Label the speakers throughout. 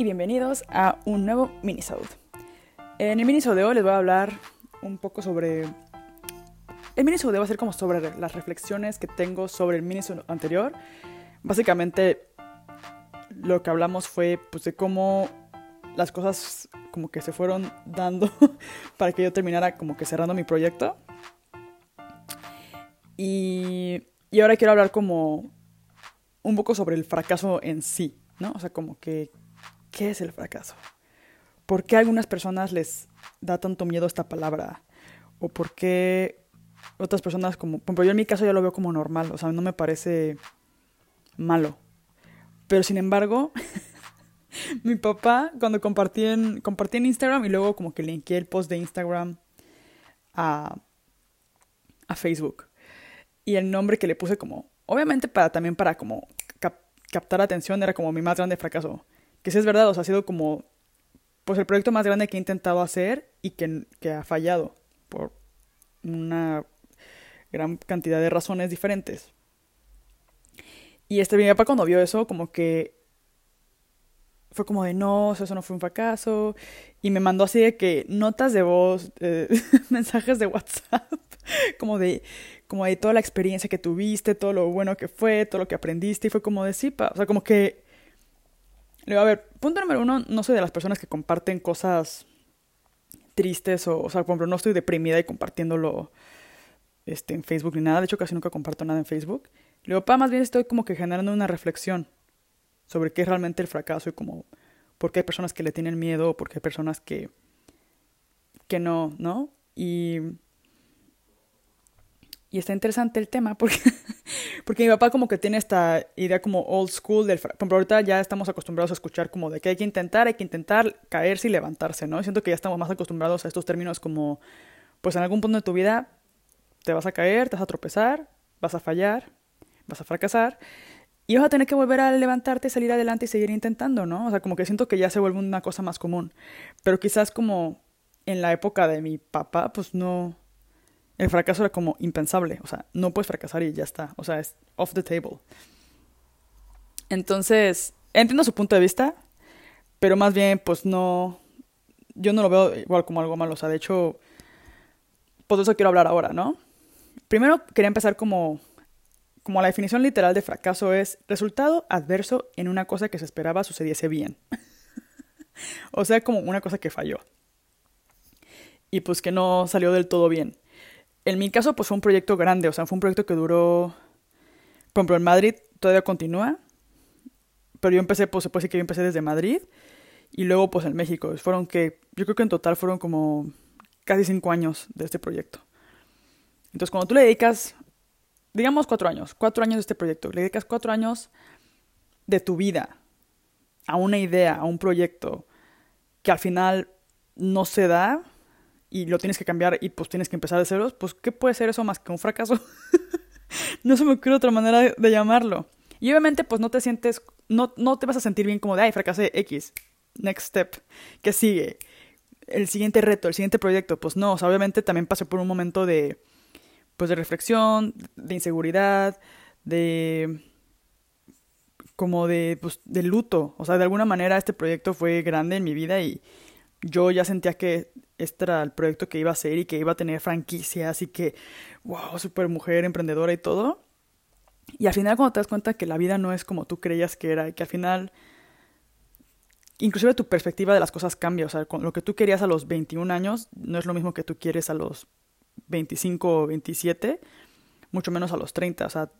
Speaker 1: Y bienvenidos a un nuevo minisode. En el minisode de hoy les voy a hablar un poco sobre... El minisode va a ser como sobre las reflexiones que tengo sobre el minisode anterior. Básicamente lo que hablamos fue pues de cómo las cosas como que se fueron dando para que yo terminara como que cerrando mi proyecto. Y, y ahora quiero hablar como un poco sobre el fracaso en sí, ¿no? O sea, como que, ¿qué es el fracaso? ¿Por qué a algunas personas les da tanto miedo esta palabra? ¿O por qué otras personas como... Por yo en mi caso ya lo veo como normal, o sea, no me parece malo. Pero sin embargo, mi papá, cuando compartí en, compartí en Instagram y luego como que linké el post de Instagram a, a Facebook. Y el nombre que le puse como, obviamente para también para como captar atención era como mi más grande fracaso. Que si es verdad, o sea, ha sido como pues el proyecto más grande que he intentado hacer y que, que ha fallado por una gran cantidad de razones diferentes. Y este mi papá cuando vio eso, como que fue como de no, eso no fue un fracaso. Y me mandó así de que notas de voz, mensajes de WhatsApp, como de, como de toda la experiencia que tuviste, todo lo bueno que fue, todo lo que aprendiste. Y fue como de sí, o sea, como que. A ver, punto número uno, no soy de las personas que comparten cosas tristes o, o sea, por ejemplo, no estoy deprimida y compartiéndolo este, en Facebook ni nada. De hecho, casi nunca comparto nada en Facebook. Le digo, pa, más bien estoy como que generando una reflexión sobre qué es realmente el fracaso y como por qué hay personas que le tienen miedo o por qué hay personas que, que no, ¿no? Y, y está interesante el tema porque, porque mi papá como que tiene esta idea como old school del. Por ahorita ya estamos acostumbrados a escuchar como de que hay que intentar, hay que intentar caerse y levantarse, ¿no? siento que ya estamos más acostumbrados a estos términos como, pues en algún punto de tu vida te vas a caer, te vas a tropezar, vas a fallar, vas a fracasar y vas a tener que volver a levantarte, salir adelante y seguir intentando, ¿no? O sea, como que siento que ya se vuelve una cosa más común. Pero quizás como en la época de mi papá, pues no... El fracaso era como impensable. O sea, no puedes fracasar y ya está. O sea, es off the table. Entonces, entiendo su punto de vista, pero más bien, pues no... Yo no lo veo igual como algo malo. O sea, de hecho, pues de eso quiero hablar ahora, ¿no? Primero quería empezar como como la definición literal de fracaso es resultado adverso en una cosa que se esperaba sucediese bien. o sea, como una cosa que falló. Y pues que no salió del todo bien. En mi caso, pues fue un proyecto grande, o sea, fue un proyecto que duró. Por ejemplo, en Madrid todavía continúa. Pero yo empecé, pues se puede decir que yo empecé desde Madrid. Y luego, pues en México. Fueron que. Yo creo que en total fueron como casi cinco años de este proyecto. Entonces, cuando tú le dedicas digamos cuatro años, cuatro años de este proyecto, le dedicas cuatro años de tu vida a una idea, a un proyecto que al final no se da y lo tienes que cambiar y pues tienes que empezar de ceros, pues ¿qué puede ser eso más que un fracaso? no se me ocurre otra manera de, llamarlo. Y obviamente pues no te sientes, no, no te vas a sentir bien como de, ay, fracasé X, next step, ¿qué sigue? El siguiente reto, el siguiente proyecto, pues no, o sea, obviamente también pasé por un momento de, pues de reflexión, de inseguridad, de como de, pues, de luto. O sea, de alguna manera este proyecto fue grande en mi vida y yo ya sentía que este era el proyecto que iba a ser y que iba a tener franquicias y que, wow, super mujer, emprendedora y todo. Y al final cuando te das cuenta que la vida no es como tú creías que era y que al final, inclusive tu perspectiva de las cosas cambia. O sea, lo que tú querías a los 21 años no es lo mismo que tú quieres a los 25 o 27, mucho menos a los 30. O sea,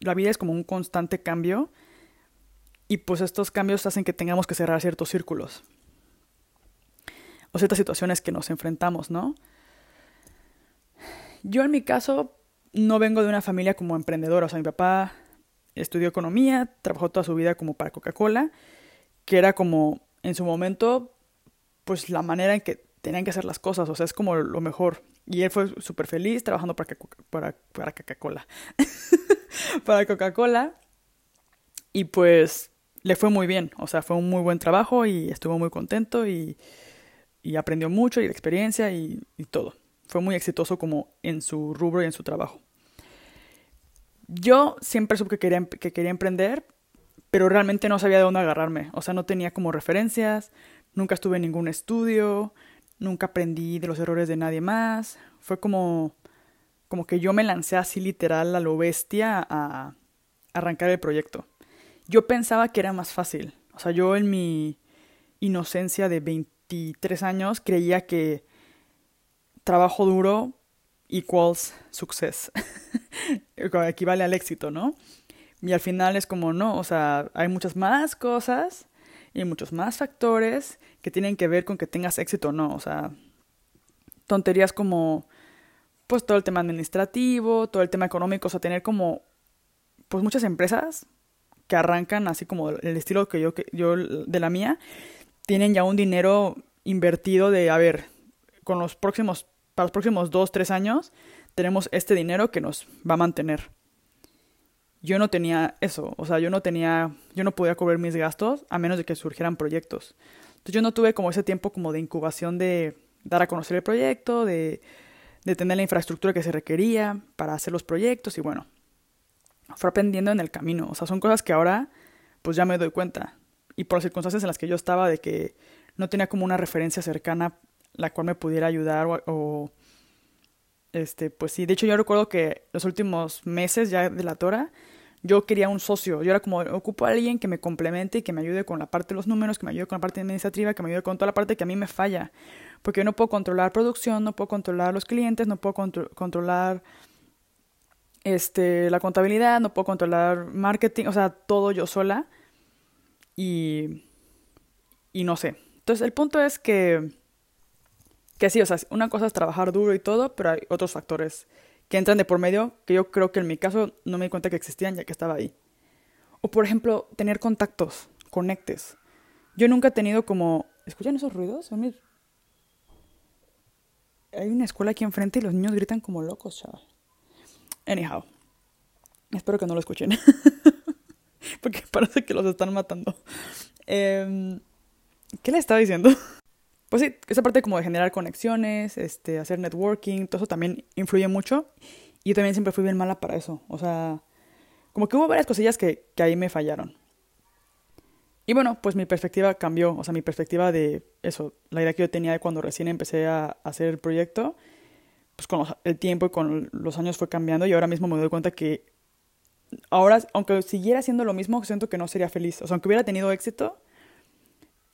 Speaker 1: la vida es como un constante cambio y pues estos cambios hacen que tengamos que cerrar ciertos círculos o ciertas situaciones que nos enfrentamos, ¿no? Yo en mi caso no vengo de una familia como emprendedora, o sea, mi papá estudió economía, trabajó toda su vida como para Coca-Cola, que era como en su momento pues la manera en que tenían que hacer las cosas, o sea, es como lo mejor. Y él fue súper feliz trabajando para, para, para Coca-Cola. para Coca-Cola. Y pues le fue muy bien, o sea, fue un muy buen trabajo y estuvo muy contento y, y aprendió mucho y de experiencia y, todo. Fue muy exitoso como en su rubro y en su trabajo. Yo siempre supe que quería, que quería emprender, pero realmente no sabía de dónde agarrarme. O sea, no tenía como referencias, nunca estuve en ningún estudio, nunca aprendí de los errores de nadie más. Fue como, como que yo me lancé así literal a lo bestia a arrancar el proyecto. Yo pensaba que era más fácil. O sea, yo en mi inocencia de 23 años creía que trabajo duro equals success. Equivale al éxito, ¿no? Y al final es como, no, o sea, hay muchas más cosas y muchos más factores que tienen que ver con que tengas éxito o no. O sea, tonterías como, pues todo el tema administrativo, todo el tema económico, o sea, tener como, pues muchas empresas que arrancan así como el estilo que yo, que yo de la mía, tienen ya un dinero invertido de, a ver, con los próximos, para los próximos dos, tres años, tenemos este dinero que nos va a mantener. Yo no tenía eso, o sea, yo no tenía, yo no podía cubrir mis gastos a menos de que surgieran proyectos. Entonces yo no tuve como ese tiempo como de incubación de dar a conocer el proyecto, de, de tener la infraestructura que se requería para hacer los proyectos y bueno, fue aprendiendo en el camino, o sea, son cosas que ahora pues ya me doy cuenta y por las circunstancias en las que yo estaba de que no tenía como una referencia cercana la cual me pudiera ayudar o, este, pues sí, de hecho yo recuerdo que los últimos meses ya de la Tora, yo quería un socio, yo era como, ocupo a alguien que me complemente y que me ayude con la parte de los números, que me ayude con la parte administrativa, que me ayude con toda la parte que a mí me falla, porque yo no puedo controlar producción, no puedo controlar los clientes, no puedo controlar este, la contabilidad, no puedo controlar marketing, o sea, todo yo sola y, y no sé. Entonces el punto es que que sí, o sea, una cosa es trabajar duro y todo, pero hay otros factores que entran de por medio que yo creo que en mi caso no me di cuenta que existían ya que estaba ahí. O por ejemplo, tener contactos, conectes. Yo nunca he tenido como... ¿Escuchan esos ruidos? Hay una escuela aquí enfrente y los niños gritan como locos, chaval. Anyhow. Espero que no lo escuchen. Porque parece que los están matando. Em, ¿Qué le estaba diciendo? pues sí, esa parte como de generar conexiones, este, hacer networking, todo eso también influye mucho. Y yo también siempre fui bien mala para eso. O sea, como que hubo varias cosillas que, que ahí me fallaron. Y bueno, pues mi perspectiva cambió. O sea, mi perspectiva de eso, la idea que yo tenía de cuando recién empecé a hacer el proyecto, pues con el tiempo y con los años fue cambiando. Y ahora mismo me doy cuenta que ahora, aunque siguiera haciendo lo mismo, siento que no sería feliz. O sea, aunque hubiera tenido éxito,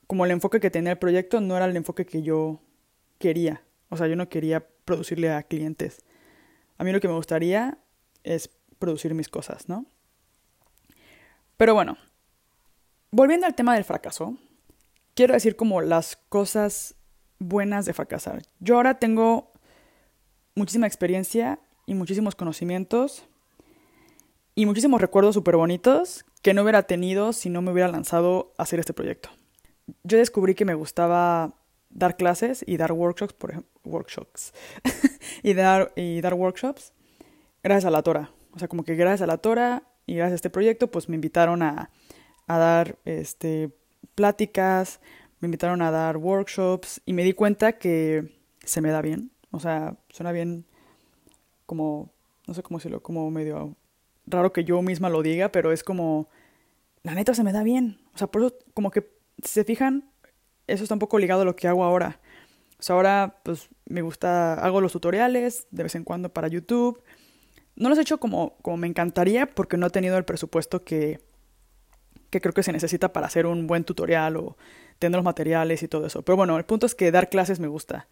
Speaker 1: como el enfoque que tenía el proyecto no era el enfoque que yo quería. O sea, yo no quería producirle a clientes. A mí lo que me gustaría es producir mis cosas, ¿no? Pero bueno, volviendo al tema del fracaso, quiero decir como las cosas buenas de fracasar. Yo ahora tengo muchísima experiencia y muchísimos conocimientos y muchísimos recuerdos súper bonitos que no hubiera tenido si no me hubiera lanzado a hacer este proyecto yo descubrí que me gustaba dar clases y dar workshops, por ejemplo, workshops, y, dar, y dar workshops gracias a la Tora. O sea, como que gracias a la Tora y gracias a este proyecto, pues me invitaron a, a dar este, pláticas, me invitaron a dar workshops y me di cuenta que se me da bien. O sea, suena bien como, no sé cómo decirlo, como medio raro que yo misma lo diga, pero es como, la neta se me da bien. O sea, por eso como que si se fijan, eso está un poco ligado a lo que hago ahora. O sea, ahora pues me gusta, hago los tutoriales de vez en cuando para YouTube. No los he hecho como, como me encantaría porque no he tenido el presupuesto que, que creo que se necesita para hacer un buen tutorial o tener los materiales y todo eso. Pero bueno, el punto es que dar clases me gusta.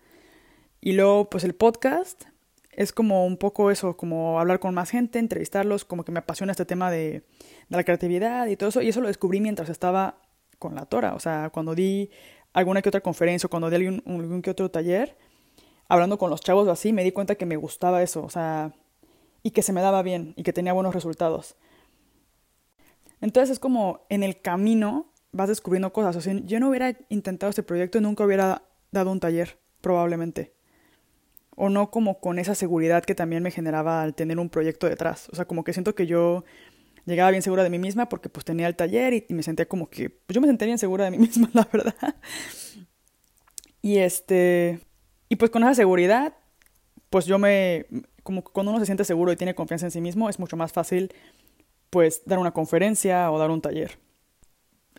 Speaker 1: Y luego, pues el podcast es como un poco eso, como hablar con más gente, entrevistarlos, como que me apasiona este tema de, la creatividad y todo eso. Y eso lo descubrí mientras estaba con la Tora. O sea, cuando di alguna que otra conferencia o cuando di algún, que otro taller, hablando con los chavos así, me di cuenta que me gustaba eso. O sea, y que se me daba bien y que tenía buenos resultados. Entonces es como en el camino vas descubriendo cosas. O sea, yo no hubiera intentado este proyecto y nunca hubiera dado un taller, probablemente. O no como con esa seguridad que también me generaba al tener un proyecto detrás. O sea, como que siento que yo llegaba bien segura de mí misma porque pues tenía el taller y, me sentía como que, pues yo me sentía bien segura de mí misma, la verdad. Y este, y pues con esa seguridad, pues yo me, como cuando uno se siente seguro y tiene confianza en sí mismo, es mucho más fácil pues dar una conferencia o dar un taller.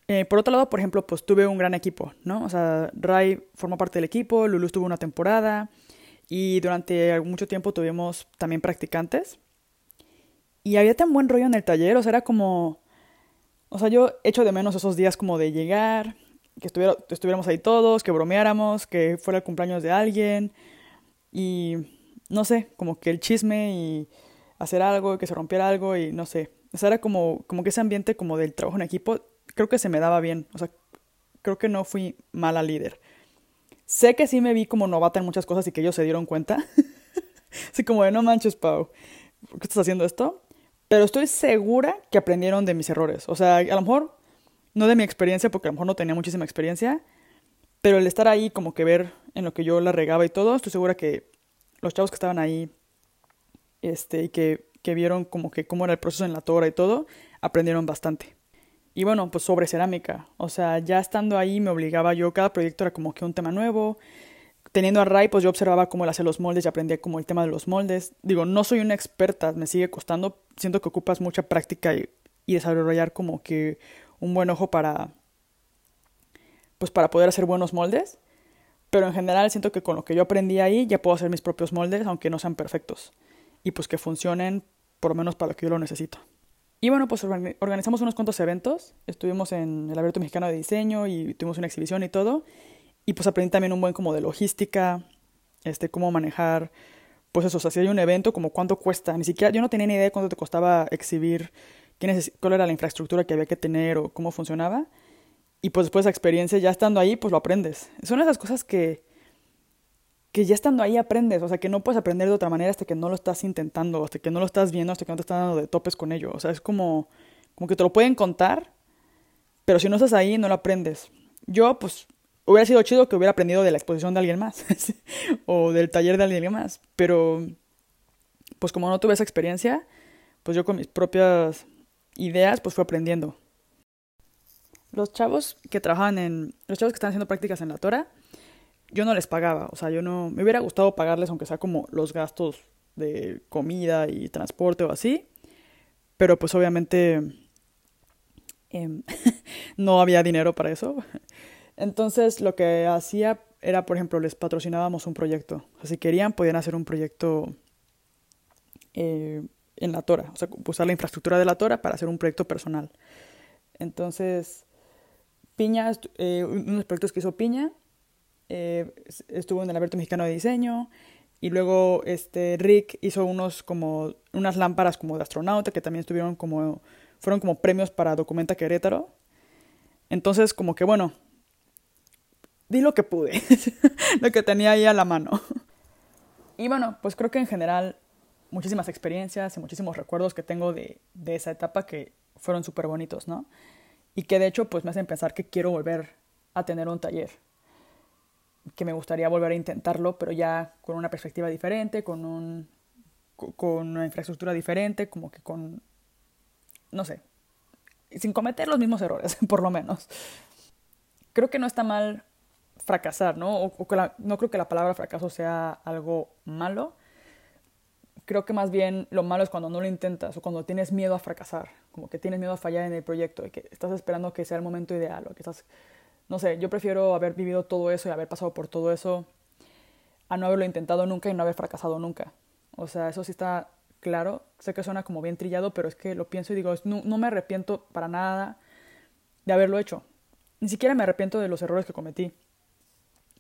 Speaker 1: Eh, por otro lado, por ejemplo, pues tuve un gran equipo, ¿no? O sea, Ray formó parte del equipo, Lulu estuvo una temporada y durante mucho tiempo tuvimos también practicantes. Y había tan buen rollo en el taller, o sea, era como... O sea, yo echo de menos esos días como de llegar, que estuviera, estuviéramos ahí todos, que bromeáramos, que fuera el cumpleaños de alguien y no sé, como que el chisme y hacer algo, que se rompiera algo y no sé. O sea, era como, como que ese ambiente como del trabajo en equipo, creo que se me daba bien. O sea, creo que no fui mala líder. Sé que sí me vi como novata en muchas cosas y que ellos se dieron cuenta. Así como de no manches, Pau, ¿por qué estás haciendo esto? Pero estoy segura que aprendieron de mis errores. O sea, a lo mejor no de mi experiencia, porque a lo mejor no tenía muchísima experiencia, pero el estar ahí, como que ver en lo que yo la regaba y todo, estoy segura que los chavos que estaban ahí, este, y que, que vieron como que cómo era el proceso en la tora y todo, aprendieron bastante. Y bueno, pues sobre cerámica. O sea, ya estando ahí me obligaba yo, cada proyecto era como que un tema nuevo. Teniendo a Ray, pues yo observaba cómo él hacía los moldes y aprendía como el tema de los moldes. Digo, no soy una experta, me sigue costando. Siento que ocupas mucha práctica y, desarrollar como que un buen ojo para, pues para poder hacer buenos moldes. Pero en general siento que con lo que yo aprendí ahí ya puedo hacer mis propios moldes, aunque no sean perfectos. Y pues que funcionen por lo menos para lo que yo lo necesito. Y bueno, pues organizamos unos cuantos eventos. Estuvimos en el Abierto Mexicano de Diseño y tuvimos una exhibición y todo. Y pues aprendí también un buen como de logística, este, cómo manejar, pues eso, o si hay un evento, como cuánto cuesta. Ni siquiera, yo no tenía ni idea de cuánto te costaba exhibir, quién cuál era la infraestructura que había que tener o cómo funcionaba. Y pues después de esa experiencia, ya estando ahí, pues lo aprendes. Son esas cosas que, que ya estando ahí aprendes. O sea, que no puedes aprender de otra manera hasta que no lo estás intentando, hasta que no lo estás viendo, hasta que no te están dando de topes con ello. O sea, es como, como que te lo pueden contar, pero si no estás ahí, no lo aprendes. Yo, pues, hubiera sido chido que hubiera aprendido de la exposición de alguien más o del taller de alguien más, pero pues como no tuve esa experiencia, pues yo con mis propias ideas, pues fui aprendiendo. Los chavos que trabajaban en. Los chavos que están haciendo prácticas en la Tora, yo no les pagaba. O sea, yo no. Me hubiera gustado pagarles, aunque sea como los gastos de comida y transporte o así. Pero pues obviamente. Em, no había dinero para eso. Entonces lo que hacía era, por ejemplo, les patrocinábamos un proyecto. O sea, si querían, podían hacer un proyecto eh, en la Tora. O sea, usar la infraestructura de la Tora para hacer un proyecto personal. Entonces Piña, eh, unos proyectos que hizo Piña, eh, estuvo en el Alberto Mexicano de Diseño, y luego este Rick hizo unos como unas lámparas como de astronauta que también estuvieron como fueron como premios para Documenta Querétaro. Entonces, como que bueno, di lo que pude, lo que tenía ahí a la mano. Y bueno, pues creo que en general muchísimas experiencias y muchísimos recuerdos que tengo de, de esa etapa que fueron súper bonitos, ¿no? y que de hecho pues me hacen pensar que quiero volver a tener un taller, que me gustaría volver a intentarlo, pero ya con una perspectiva diferente, con, un, con una infraestructura diferente, como que con, no sé, sin cometer los mismos errores, por lo menos. Creo que no está mal fracasar, ¿no? O, no creo que la palabra fracaso sea algo malo, creo que más bien lo malo es cuando no lo intentas o cuando tienes miedo a fracasar, como que tienes miedo a fallar en el proyecto y que estás esperando que sea el momento ideal o que estás, no sé, yo prefiero haber vivido todo eso y haber pasado por todo eso a no haberlo intentado nunca y no haber fracasado nunca. O sea, eso sí está claro. Sé que suena como bien trillado, pero es que lo pienso y digo, no, no me arrepiento para nada de haberlo hecho. Ni siquiera me arrepiento de los errores que cometí.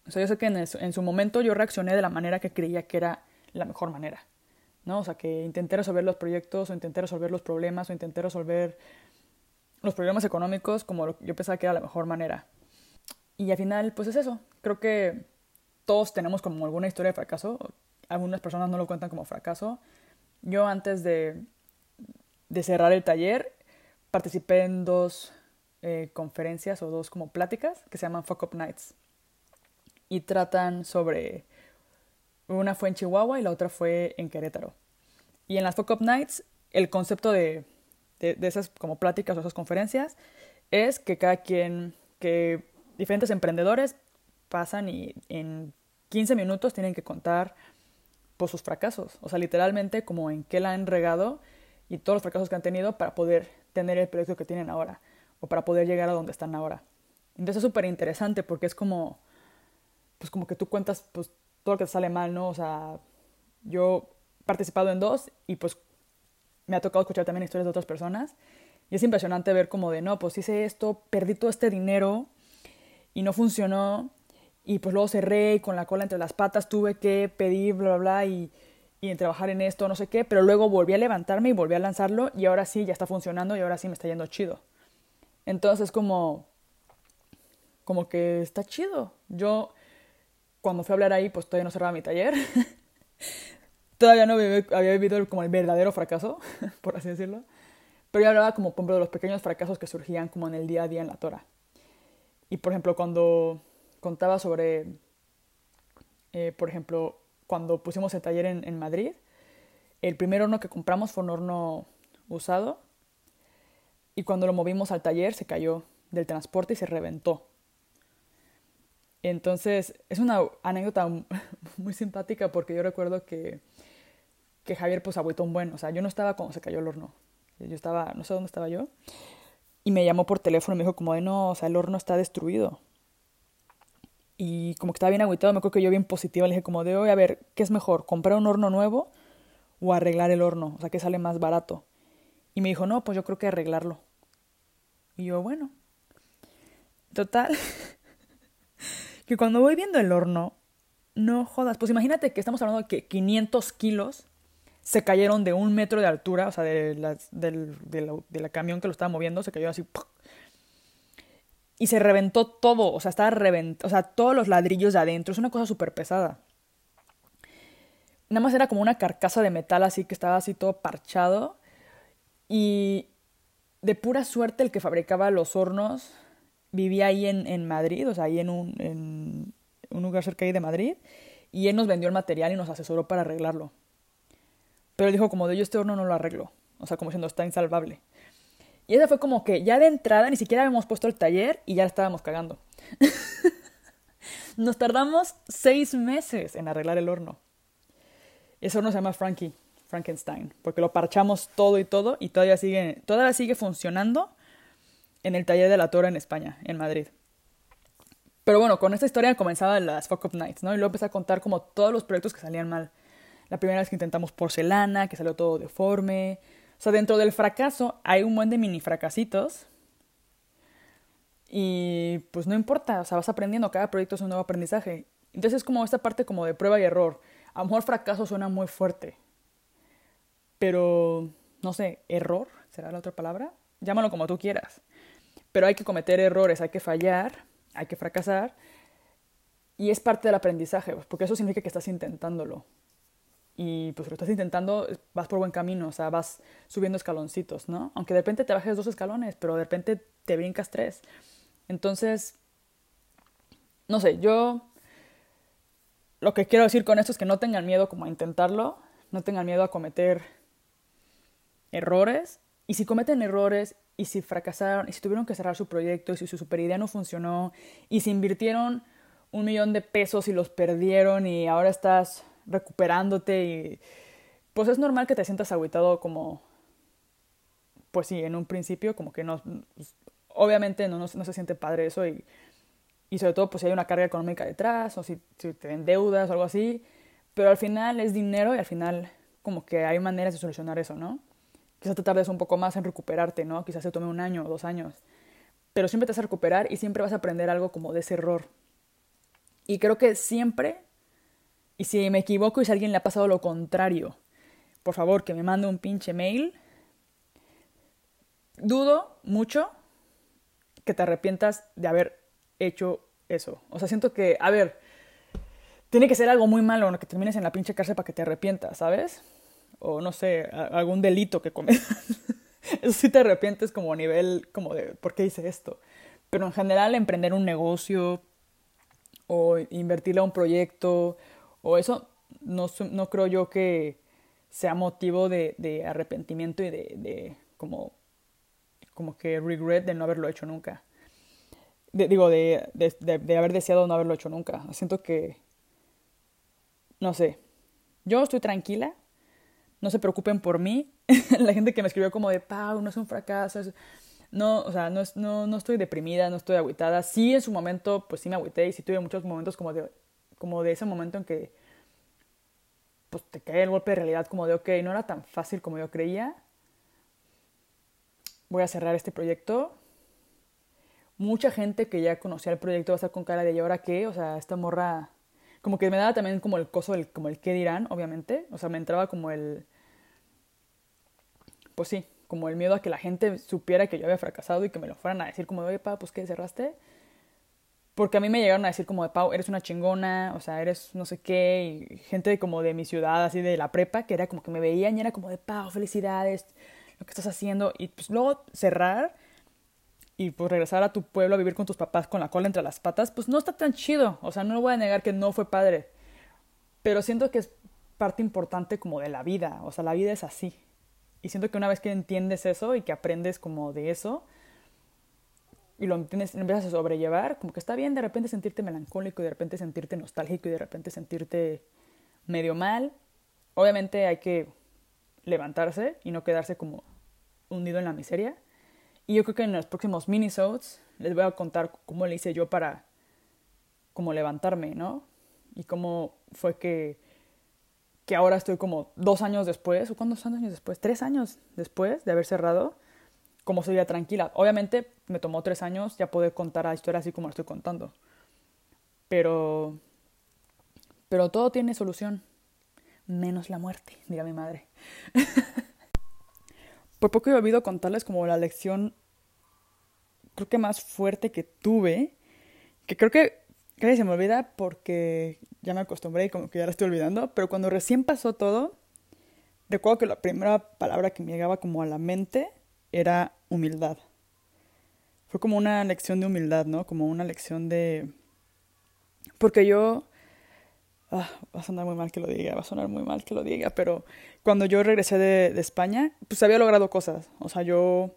Speaker 1: O sea, yo sé que en, su momento yo reaccioné de la manera que creía que era la mejor manera. ¿no? O sea, que intenté resolver los proyectos o intenté resolver los problemas o intenté resolver los problemas económicos como yo pensaba que era la mejor manera. Y al final, pues es eso. Creo que todos tenemos como alguna historia de fracaso. Algunas personas no lo cuentan como fracaso. Yo antes de, de cerrar el taller participé en dos eh, conferencias o dos como pláticas que se llaman Fuck Up Nights. Y tratan sobre una fue en Chihuahua y la otra fue en Querétaro. Y en las Fuck Up Nights, el concepto de, de, esas como pláticas o esas conferencias es que cada quien, que diferentes emprendedores pasan y en 15 minutos tienen que contar pues, sus fracasos. O sea, literalmente como en qué la han regado y todos los fracasos que han tenido para poder tener el proyecto que tienen ahora. o para poder llegar a donde están ahora. Entonces es súper interesante porque es como, pues como que tú cuentas pues todo lo que te sale mal, ¿no? O sea, yo he participado en dos y pues me ha tocado escuchar también historias de otras personas y es impresionante ver como de, no, pues hice esto, perdí todo este dinero y no funcionó y pues luego cerré y con la cola entre las patas tuve que pedir, bla, bla, bla, y, y en trabajar en esto, no sé qué, pero luego volví a levantarme y volví a lanzarlo y ahora sí, ya está funcionando y ahora sí me está yendo chido. Entonces como, como que está chido. Yo, cuando fui a hablar ahí, pues todavía no cerraba mi taller. todavía no había, vivido como el verdadero fracaso, por así decirlo. Pero yo hablaba como, por ejemplo, de los pequeños fracasos que surgían como en el día a día en la Tora. Y, por ejemplo, cuando contaba sobre, eh, por ejemplo, cuando pusimos el taller en, Madrid, el primer horno que compramos fue un horno usado y cuando lo movimos al taller se cayó del transporte y se reventó. Entonces, es una anécdota muy simpática porque yo recuerdo que, que Javier pues agüitó un buen, o sea, yo no estaba cuando se cayó el horno. Yo estaba, no sé dónde estaba yo. Y me llamó por teléfono y me dijo como de, no, o sea, el horno está destruido. Y como que estaba bien agüitado, me acuerdo que yo bien positiva le dije como de, oye, a ver, ¿qué es mejor? ¿Comprar un horno nuevo o arreglar el horno? O sea, ¿qué sale más barato? Y me dijo, no, pues yo creo que arreglarlo. Y yo, bueno. Total. que cuando voy viendo el horno, no jodas. Pues imagínate que estamos hablando de que 500 kilos se cayeron de un metro de altura, o sea, de la, del, de la, camión que lo estaba moviendo, se cayó así. Y se reventó todo, o sea, estaba reventado, o sea, todos los ladrillos de adentro. Es una cosa súper pesada. Nada más era como una carcasa de metal así que estaba así todo parchado. Y de pura suerte el que fabricaba los hornos vivía ahí en, en Madrid, o sea, ahí en un, en un lugar cerca ahí de Madrid. Y él nos vendió el material y nos asesoró para arreglarlo. Pero dijo como de yo este horno no lo arreglo. O sea, como diciendo, está insalvable. Y esa fue como que ya de entrada ni siquiera habíamos puesto el taller y ya estábamos cagando. Nos tardamos seis meses en arreglar el horno. Ese horno se llama Frankie, Frankenstein, porque lo parchamos todo y todo y todavía sigue, todavía sigue funcionando en el taller de la Torre en España, en Madrid. Pero bueno, con esta historia comenzaban las Fuck Up Nights, ¿no? Y luego empecé a contar como todos los proyectos que salían mal. La primera vez que intentamos porcelana, que salió todo deforme. O sea, dentro del fracaso hay un buen de mini fracasitos. Y pues no importa, o sea, vas aprendiendo, cada proyecto es un nuevo aprendizaje. Entonces es como esta parte como de prueba y error. A lo mejor fracaso suena muy fuerte. Pero, no sé, error, ¿será la otra palabra? Llámalo como tú quieras. Pero hay que cometer errores, hay que fallar, hay que fracasar. Y es parte del aprendizaje, pues, porque eso significa que estás intentándolo y pues lo estás intentando, vas por buen camino, o sea, vas subiendo escaloncitos, ¿no? Aunque de repente te bajes dos escalones, pero de repente te brincas tres. Entonces, no sé, yo lo que quiero decir con esto es que no tengan miedo como a intentarlo, no tengan miedo a cometer errores, y si cometen errores, y si fracasaron, y si tuvieron que cerrar su proyecto, y si su super idea no funcionó, y si invirtieron un millón de pesos y los perdieron y ahora estás recuperándote y pues es normal que te sientas agüitado como, pues sí, en un principio como que no, pues, obviamente no, no, se siente padre eso y, y sobre todo pues si hay una carga económica detrás o si, si te den deudas o algo así, pero al final es dinero y al final como que hay maneras de solucionar eso, ¿no? Quizás te tardes un poco más en recuperarte, ¿no? Quizás se tome un año o dos años, pero siempre te vas a recuperar y siempre vas a aprender algo como de ese error. Y creo que siempre y si me equivoco y si a alguien le ha pasado lo contrario, por favor que me mande un pinche mail. Dudo mucho que te arrepientas de haber hecho eso. O sea, siento que, a ver, tiene que ser algo muy malo que termines en la pinche cárcel para que te arrepientas, ¿sabes? O no sé, algún delito que cometas. eso sí te arrepientes como a nivel, como de, ¿por qué hice esto? Pero en general, emprender un negocio o invertirle a un proyecto o eso no, no creo yo que sea motivo de, de arrepentimiento y de, de, como, como que regret de no haberlo hecho nunca. digo, de, de, haber deseado no haberlo hecho nunca. Siento que, no sé, yo estoy tranquila, no se preocupen por mí. La gente que me escribió como de, Pau, no es un fracaso, no, o sea, no, es, no, no estoy deprimida, no estoy agüitada. Sí, en su momento, pues sí me agüité y sí tuve muchos momentos como de, como de ese momento en que pues te cae el golpe de realidad como de, ok, no era tan fácil como yo creía. Voy a cerrar este proyecto. Mucha gente que ya conocía el proyecto va a estar con cara de, ¿y ahora qué? O sea, esta morra... Como que me daba también como el coso, del, como el qué dirán, obviamente. O sea, me entraba como el... Pues sí, como el miedo a que la gente supiera que yo había fracasado y que me lo fueran a decir como, oye, pa, pues ¿qué cerraste? Porque a mí me llegaron a decir como de Pau, eres una chingona, o sea, eres no sé qué, y gente como de mi ciudad, así de la prepa, que era como que me veían y era como de Pau, felicidades, lo que estás haciendo. Y pues luego cerrar y pues regresar a tu pueblo a vivir con tus papás con la cola entre las patas, pues no está tan chido. O sea, no lo voy a negar que no fue padre. Pero siento que es parte importante como de la vida. O sea, la vida es así. Y siento que una vez que entiendes eso y que aprendes como de eso, y lo, tienes, empiezas a sobrellevar, como que está bien de repente sentirte melancólico y de repente sentirte nostálgico y de repente sentirte medio mal. Obviamente hay que levantarse y no quedarse como hundido en la miseria. Y yo creo que en los próximos minisodes les voy a contar cómo le hice yo para como levantarme, ¿no? Y cómo fue que, que ahora estoy como dos años después, o cuántos años después, tres años después de haber cerrado, como sería tranquila. Obviamente me tomó tres años ya poder contar la historia así como la estoy contando. Pero, pero todo tiene solución, menos la muerte, diga mi madre. Por poco he olvido contarles como la lección, creo que más fuerte que tuve, que creo que casi se me olvida porque ya me acostumbré y como que ya la estoy olvidando, pero cuando recién pasó todo, recuerdo que la primera palabra que me llegaba como a la mente era humildad. Fue como una lección de humildad, ¿no? Como una lección de... Porque yo... Ah, va a sonar muy mal que lo diga, va a sonar muy mal que lo diga, pero cuando yo regresé de, España, pues había logrado cosas. O sea, yo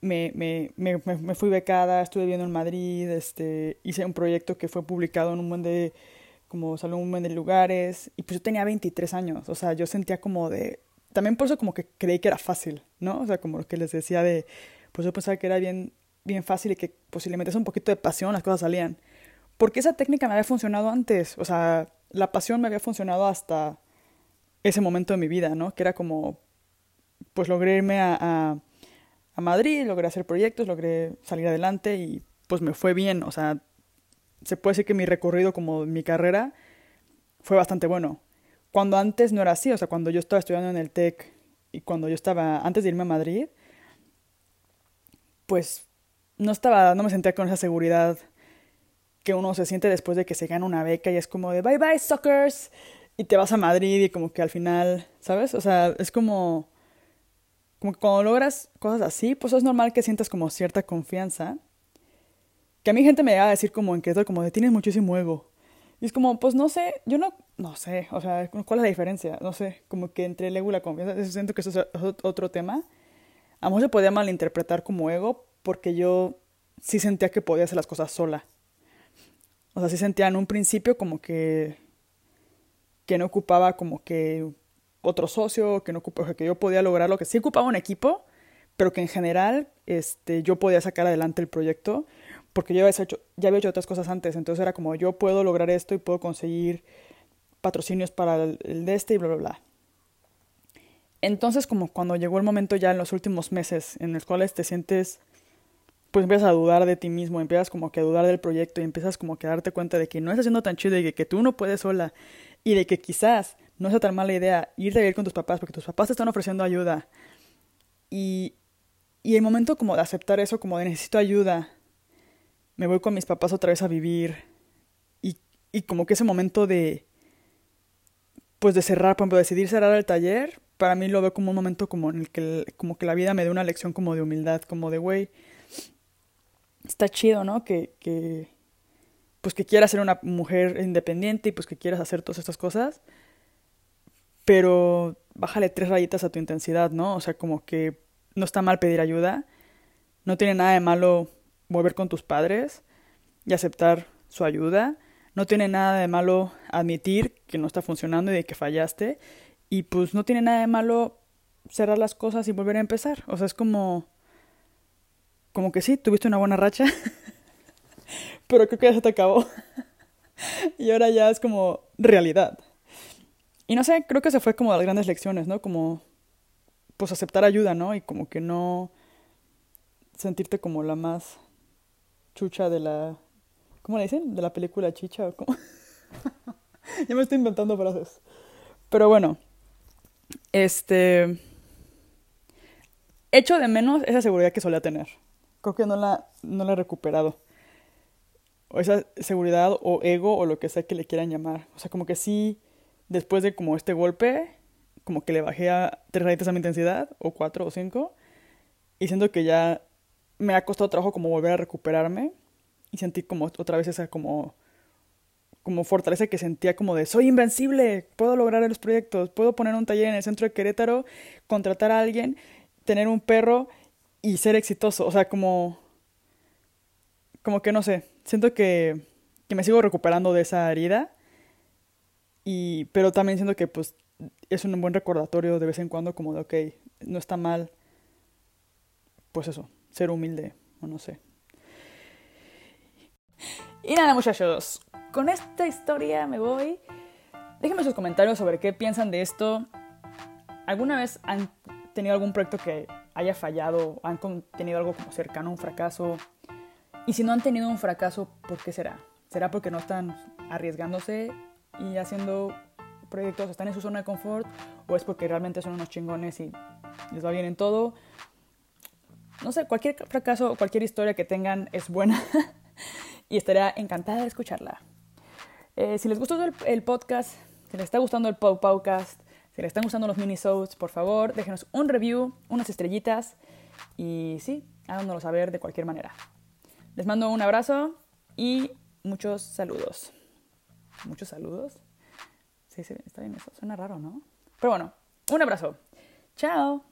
Speaker 1: me, me, me, me, fui becada, estuve viviendo en Madrid, este, hice un proyecto que fue publicado en un buen de, como salió un buen de lugares, y pues yo tenía 23 años, o sea, yo sentía como de, también por eso como que creí que era fácil, ¿no? O sea, como lo que les decía de, pues yo pensaba que era bien, bien fácil y que posiblemente es un poquito de pasión las cosas salían. Porque esa técnica me había funcionado antes, o sea, la pasión me había funcionado hasta ese momento de mi vida, ¿no? Que era como, pues logré irme a, a, a Madrid, logré hacer proyectos, logré salir adelante y pues me fue bien, o sea, se puede decir que mi recorrido como mi carrera fue bastante bueno. Cuando antes no era así, o sea, cuando yo estaba estudiando en el TEC y cuando yo estaba, antes de irme a Madrid, pues no estaba, no me sentía con esa seguridad que uno se siente después de que se gana una beca y es como de bye bye suckers y te vas a Madrid y como que al final, ¿sabes? O sea, es como como que cuando logras cosas así, pues es normal que sientas como cierta confianza. Que a mí gente me llega a decir como en que como de tienes muchísimo ego. Y es como, pues no sé, yo no, no sé, o sea, ¿cuál es la diferencia? No sé, como que entre el ego y la confianza, siento que eso es otro tema. A lo mejor se podía malinterpretar como ego porque yo sí sentía que podía hacer las cosas sola. O sea, sí sentía en un principio como que, que no ocupaba como que otro socio, que no ocupaba, que yo podía lograr lo que sí ocupaba un equipo, pero que en general este, yo podía sacar adelante el proyecto porque yo había hecho, ya había hecho otras cosas antes, entonces era como yo puedo lograr esto y puedo conseguir patrocinios para el, de este y bla, bla, bla. Entonces como cuando llegó el momento ya en los últimos meses en los cuales te sientes, pues empiezas a dudar de ti mismo, empiezas como que a dudar del proyecto y empiezas como que a darte cuenta de que no estás haciendo tan chido y que tú no puedes sola y de que quizás no sea tan mala idea ir a vivir con tus papás porque tus papás te están ofreciendo ayuda. Y, y el momento como de aceptar eso, como de necesito ayuda, me voy con mis papás otra vez a vivir y, y como que ese momento de pues de cerrar, por ejemplo, decidir cerrar el taller, para mí lo veo como un momento como en el que como que la vida me dio una lección como de humildad, como de güey, está chido, ¿no? Que, que pues que quieras ser una mujer independiente y pues que quieras hacer todas estas cosas, pero bájale tres rayitas a tu intensidad, ¿no? O sea, como que no está mal pedir ayuda, no tiene nada de malo volver con tus padres y aceptar su ayuda. No tiene nada de malo admitir que no está funcionando y de que fallaste. Y pues no tiene nada de malo cerrar las cosas y volver a empezar. O sea, es como... como que sí, tuviste una buena racha, pero creo que ya se te acabó. y ahora ya es como realidad. Y no sé, creo que se fue como las grandes lecciones, ¿no? Como, pues aceptar ayuda, ¿no? Y como que no sentirte como la más chucha de la... ¿Cómo le dicen? De la película chicha o ya me estoy inventando frases. Pero bueno, este... Echo de menos esa seguridad que solía tener. Creo que no la, no la he recuperado. O esa seguridad o ego o lo que sea que le quieran llamar. O sea, como que sí, después de como este golpe, como que le bajé a tres rayitas a mi intensidad, o cuatro o cinco, y siento que ya me ha costado trabajo como volver a recuperarme y sentí como otra vez esa como como fortaleza que sentía como de soy invencible, puedo lograr los proyectos, puedo poner un taller en el centro de Querétaro, contratar a alguien, tener un perro y ser exitoso, o sea, como como que no sé, siento que, que me sigo recuperando de esa herida y pero también siento que pues es un buen recordatorio de vez en cuando como de ok, no está mal pues eso, ser humilde o no sé. Y nada, muchachos, con esta historia me voy. Déjenme sus comentarios sobre qué piensan de esto. ¿Alguna vez han tenido algún proyecto que haya fallado? ¿Han tenido algo como cercano a un fracaso? Y si no han tenido un fracaso, ¿por qué será? ¿Será porque no están arriesgándose y haciendo proyectos, están en su zona de confort? ¿O es porque realmente son unos chingones y les va bien en todo? No sé, cualquier fracaso cualquier historia que tengan es buena. y estaría encantada de escucharla. Eh, si les gustó el, podcast, si les está gustando el podcast, si les están gustando los minisodes, por favor, déjenos un review, unas estrellitas y sí, háganoslo saber de cualquier manera. Les mando un abrazo y muchos saludos. ¿Muchos saludos? Sí, sí, está bien eso. Suena raro, ¿no? Pero bueno, un abrazo. Chao.